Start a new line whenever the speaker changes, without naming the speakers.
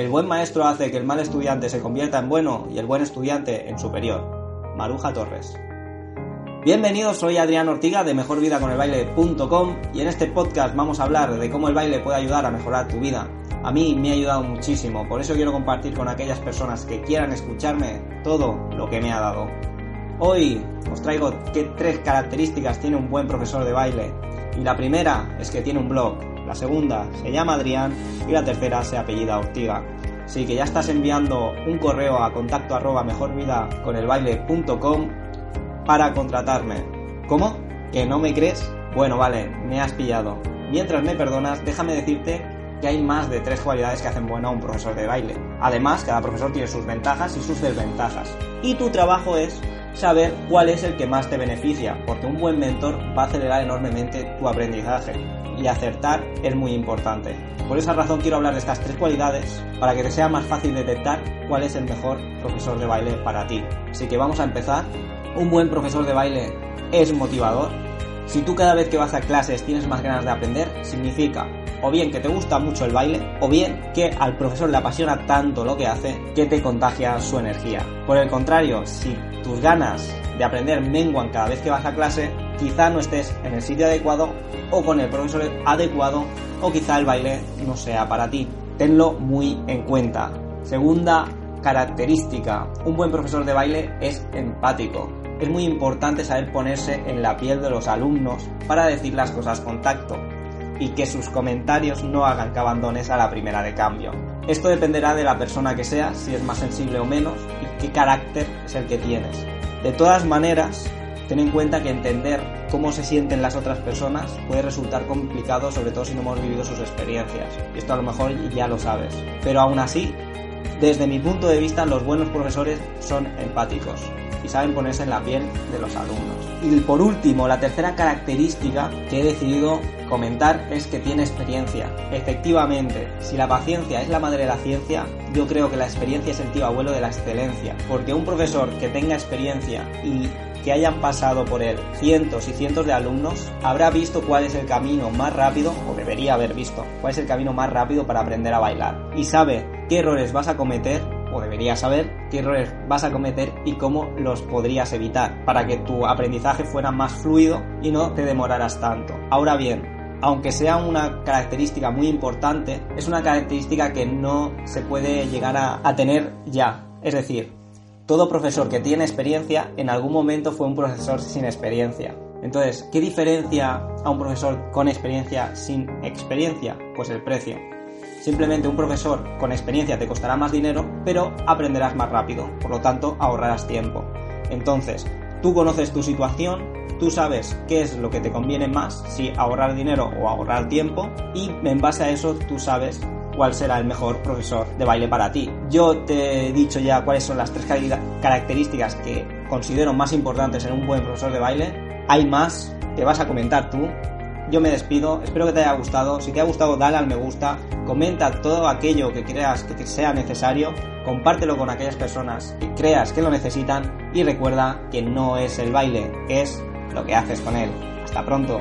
El buen maestro hace que el mal estudiante se convierta en bueno y el buen estudiante en superior. Maruja Torres. Bienvenidos, soy Adrián Ortiga de mejorvidaconelbaile.com y en este podcast vamos a hablar de cómo el baile puede ayudar a mejorar tu vida. A mí me ha ayudado muchísimo, por eso quiero compartir con aquellas personas que quieran escucharme todo lo que me ha dado. Hoy os traigo qué tres características tiene un buen profesor de baile. Y la primera es que tiene un blog, la segunda se llama Adrián y la tercera se apellida Ortiga. Así que ya estás enviando un correo a contacto arroba mejorvidaconelbaile.com para contratarme. ¿Cómo? ¿Que no me crees? Bueno, vale, me has pillado. Mientras me perdonas, déjame decirte que hay más de tres cualidades que hacen bueno a un profesor de baile. Además, cada profesor tiene sus ventajas y sus desventajas. Y tu trabajo es saber cuál es el que más te beneficia, porque un buen mentor va a acelerar enormemente tu aprendizaje y acertar es muy importante. Por esa razón quiero hablar de estas tres cualidades para que te sea más fácil detectar cuál es el mejor profesor de baile para ti. Así que vamos a empezar. Un buen profesor de baile es motivador. Si tú cada vez que vas a clases tienes más ganas de aprender, significa o bien que te gusta mucho el baile, o bien que al profesor le apasiona tanto lo que hace que te contagia su energía. Por el contrario, si tus ganas de aprender menguan cada vez que vas a clase, quizá no estés en el sitio adecuado o con el profesor adecuado o quizá el baile no sea para ti. Tenlo muy en cuenta. Segunda característica, un buen profesor de baile es empático. Es muy importante saber ponerse en la piel de los alumnos para decir las cosas con tacto y que sus comentarios no hagan que abandones a la primera de cambio. Esto dependerá de la persona que seas, si es más sensible o menos, y qué carácter es el que tienes. De todas maneras, ten en cuenta que entender cómo se sienten las otras personas puede resultar complicado, sobre todo si no hemos vivido sus experiencias. Esto a lo mejor ya lo sabes. Pero aún así, desde mi punto de vista, los buenos profesores son empáticos y saben ponerse en la piel de los alumnos. Y por último, la tercera característica que he decidido comentar es que tiene experiencia. Efectivamente, si la paciencia es la madre de la ciencia, yo creo que la experiencia es el tío abuelo de la excelencia. Porque un profesor que tenga experiencia y que hayan pasado por él cientos y cientos de alumnos, habrá visto cuál es el camino más rápido, o debería haber visto, cuál es el camino más rápido para aprender a bailar. Y sabe qué errores vas a cometer o deberías saber qué errores vas a cometer y cómo los podrías evitar para que tu aprendizaje fuera más fluido y no te demoraras tanto. Ahora bien, aunque sea una característica muy importante, es una característica que no se puede llegar a, a, tener ya. Es decir, todo profesor que tiene experiencia en algún momento fue un profesor sin experiencia. Entonces, ¿qué diferencia a un profesor con experiencia sin experiencia? Pues el precio. Simplemente un profesor con experiencia te costará más dinero, pero aprenderás más rápido, por lo tanto ahorrarás tiempo. Entonces, tú conoces tu situación, tú sabes qué es lo que te conviene más, si ahorrar dinero o ahorrar tiempo, y en base a eso tú sabes cuál será el mejor profesor de baile para ti. Yo te he dicho ya cuáles son las tres características que considero más importantes en un buen profesor de baile. Hay más que vas a comentar tú, yo me despido, espero que te haya gustado. Si te ha gustado, dale al me gusta, comenta todo aquello que creas que sea necesario, compártelo con aquellas personas que creas que lo necesitan y recuerda que no es el baile, es lo que haces con él. Hasta pronto.